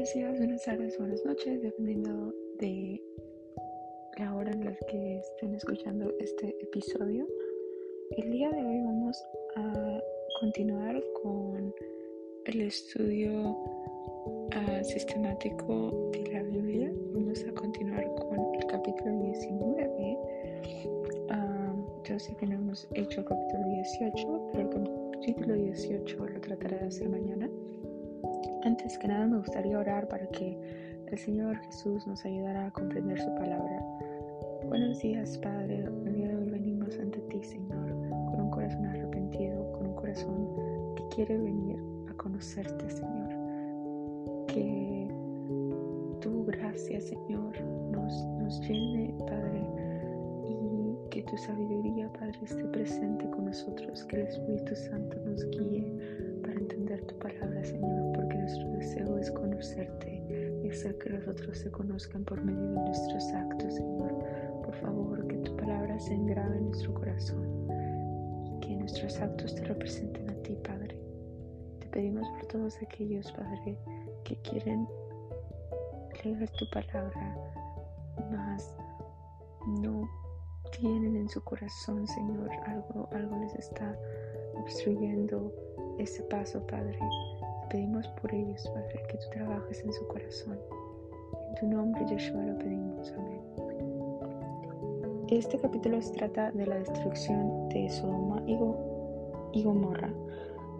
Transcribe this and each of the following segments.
Buenos días, buenas tardes, buenas noches, dependiendo de la hora en la que estén escuchando este episodio. El día de hoy vamos a continuar con el estudio uh, sistemático de la Biblia. Vamos a continuar con el capítulo 19. Uh, yo sé que no hemos hecho el capítulo 18, pero el capítulo 18 lo trataré de hacer mañana. Antes que nada me gustaría orar para que el Señor Jesús nos ayudara a comprender su palabra. Buenos días, Padre. El día de hoy venimos ante ti, Señor, con un corazón arrepentido, con un corazón que quiere venir a conocerte, Señor. Que tu gracia, Señor, nos, nos llene, Padre, y que tu sabiduría, Padre, esté presente con nosotros, que el Espíritu Santo nos guíe para entender tu palabra, Señor, nuestro deseo es conocerte y hacer que los otros se conozcan por medio de nuestros actos, Señor. Por favor, que tu palabra se engrave en nuestro corazón y que nuestros actos te representen a ti, Padre. Te pedimos por todos aquellos, Padre, que quieren leer tu palabra, más no tienen en su corazón, Señor, algo, algo les está obstruyendo ese paso, Padre. Pedimos por ellos, Padre, que tú trabajes en su corazón. En tu nombre, Yeshua, lo pedimos. Amén. Este capítulo se trata de la destrucción de Sodoma y Gomorra.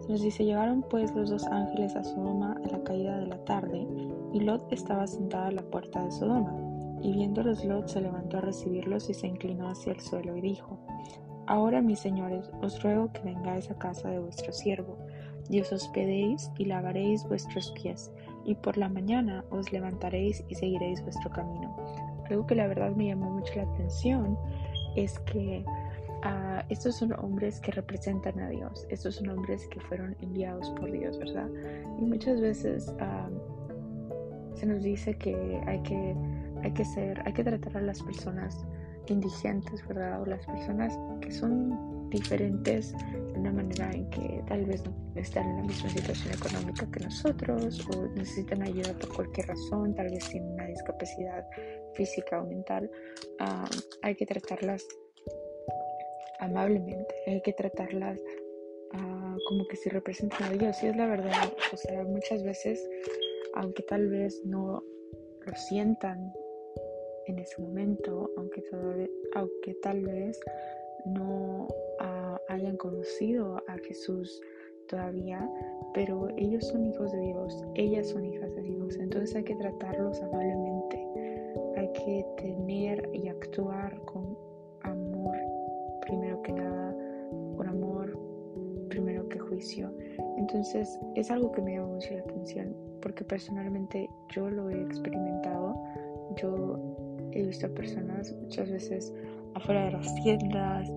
Se nos dice, llegaron pues los dos ángeles a Sodoma a la caída de la tarde, y Lot estaba sentado a la puerta de Sodoma. Y viéndolos Lot se levantó a recibirlos y se inclinó hacia el suelo y dijo, Ahora, mis señores, os ruego que vengáis a casa de vuestro siervo, y os hospedéis y lavaréis vuestros pies, y por la mañana os levantaréis y seguiréis vuestro camino. Algo que la verdad me llamó mucho la atención es que uh, estos son hombres que representan a Dios, estos son hombres que fueron enviados por Dios, ¿verdad? Y muchas veces uh, se nos dice que hay que, hay que ser, hay que tratar a las personas indigentes, ¿verdad? O las personas que son diferentes de una manera en que tal vez están en la misma situación económica que nosotros o necesitan ayuda por cualquier razón, tal vez tienen una discapacidad física o mental, hay que tratarlas amablemente, hay que tratarlas uh, como que si representan a Dios, y es la verdad, o sea, muchas veces, aunque tal vez no lo sientan en ese momento, aunque tal vez no uh, hayan conocido a Jesús todavía, pero ellos son hijos de Dios, ellas son hijas de Dios, entonces hay que tratarlos amablemente, hay que tener y actuar con amor, primero que nada, con amor, primero que juicio. Entonces es algo que me llama mucho la atención, porque personalmente yo lo he experimentado, yo he visto a personas muchas veces afuera de las tiendas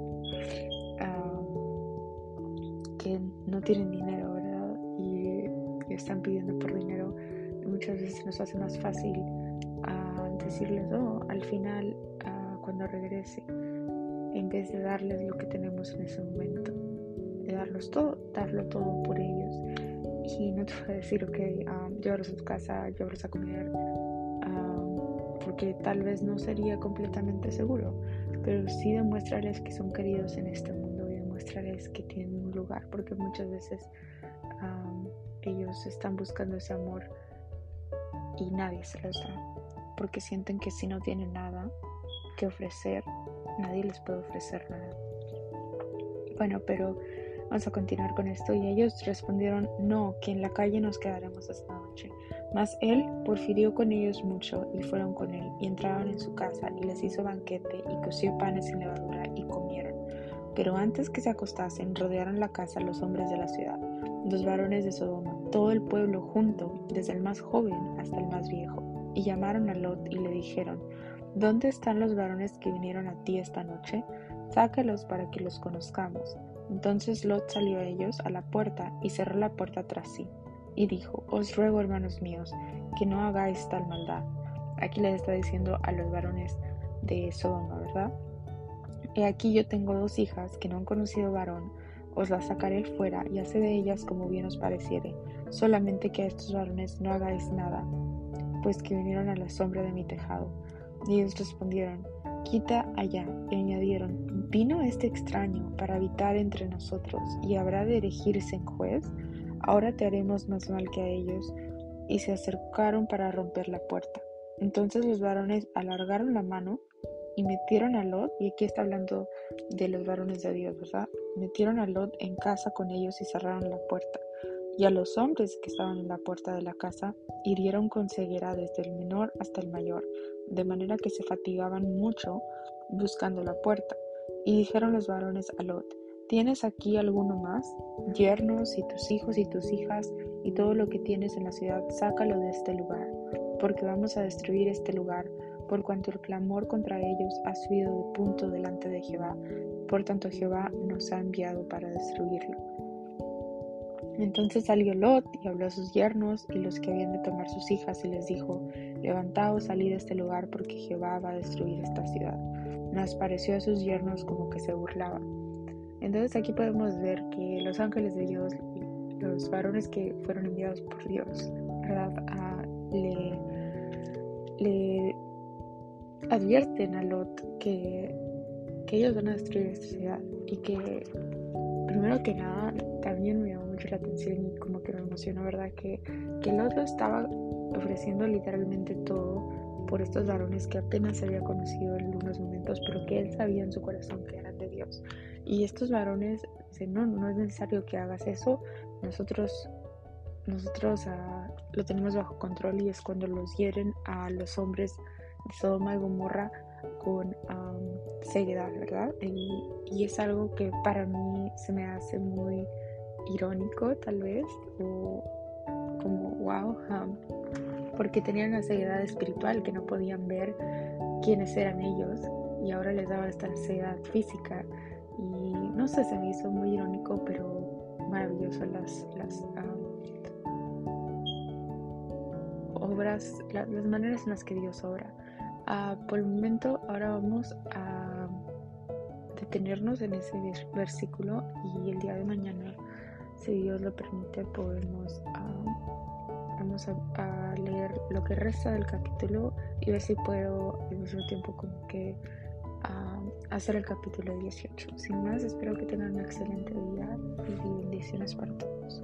que no tienen dinero, ¿verdad? Y, y, están pidiendo por dinero. Y muchas veces nos hace más fácil uh, decirles, oh, al final, uh, cuando regrese, en vez de darles lo que tenemos en ese momento, de darlos todo, darlo todo por ellos. Y no te voy a decir, ok, um, llévalos a tu casa, llévalos a comer porque tal vez no sería completamente seguro, pero sí demuéstrales que son queridos en este mundo y demuéstrales que tienen un lugar, porque muchas veces ellos están buscando ese amor y nadie se los da, porque sienten que si no tienen nada que ofrecer, nadie les puede ofrecer nada. Bueno, pero vamos a continuar con esto y ellos respondieron, no, que en la calle nos quedaremos esta noche. Mas él porfirió con ellos mucho y fueron con él y entraron en su casa y les hizo banquete y coció panes sin levadura y comieron. Pero antes que se acostasen rodearon la casa los hombres de la ciudad, los varones de Sodoma, todo el pueblo junto, desde el más joven hasta el más viejo, y llamaron a Lot y le dijeron, ¿Dónde están los varones que vinieron a ti esta noche? Sácalos para que los conozcamos. Entonces Lot salió a ellos a la puerta y cerró la puerta tras sí y dijo, Os ruego, hermanos míos, que no hagáis tal maldad. Aquí les está diciendo a los varones de Sodoma, ¿verdad? He aquí yo tengo dos hijas que no han conocido varón, os las sacaré fuera y haced de ellas como bien os pareciere, solamente que a estos varones no hagáis nada, pues que vinieron a la sombra de mi tejado. Y ellos respondieron, quita allá. Y añadieron, vino este extraño para habitar entre nosotros y habrá de erigirse en juez. Ahora te haremos más mal que a ellos. Y se acercaron para romper la puerta. Entonces los varones alargaron la mano y metieron a Lot, y aquí está hablando de los varones de Dios, ¿verdad? Metieron a Lot en casa con ellos y cerraron la puerta. Y a los hombres que estaban en la puerta de la casa hirieron con ceguera desde el menor hasta el mayor, de manera que se fatigaban mucho buscando la puerta. Y dijeron los varones a Lot, ¿tienes aquí alguno más? Yernos y tus hijos y tus hijas y todo lo que tienes en la ciudad, sácalo de este lugar, porque vamos a destruir este lugar, por cuanto el clamor contra ellos ha subido de punto delante de Jehová. Por tanto Jehová nos ha enviado para destruirlo. Entonces salió Lot y habló a sus yernos y los que habían de tomar sus hijas y les dijo, levantaos, salid de este lugar porque Jehová va a destruir esta ciudad. Nos pareció a sus yernos como que se burlaban. Entonces aquí podemos ver que los ángeles de Dios, los varones que fueron enviados por Dios, ¿verdad? Le, le advierten a Lot que, que ellos van a destruir esta ciudad y que primero que nada también me llamó mucho la atención y como que me emocionó, ¿verdad? Que, que Lot lo estaba ofreciendo literalmente todo por estos varones que apenas había conocido en unos momentos, pero que él sabía en su corazón que eran de Dios. Y estos varones no, no es necesario que hagas eso, nosotros, nosotros uh, lo tenemos bajo control y es cuando los hieren a los hombres Sodoma y Gomorra con seriedad, ¿verdad? Y, es algo que para mí se me hace muy irónico, tal vez, o como wow, porque tenían una ceguedad espiritual que no podían ver quiénes eran ellos y ahora les daba esta ceguedad física y no sé, se me hizo muy irónico, pero maravilloso las, las obras, las maneras en las que Dios obra. Ah, por el momento, ahora vamos a detenernos en ese versículo y el día de mañana, si Dios lo permite, podemos ah, vamos a, leer lo que resta del capítulo y ver si puedo al mismo tiempo como que ah, hacer el capítulo 18. Sin más, espero que tengan un excelente día y bendiciones para todos.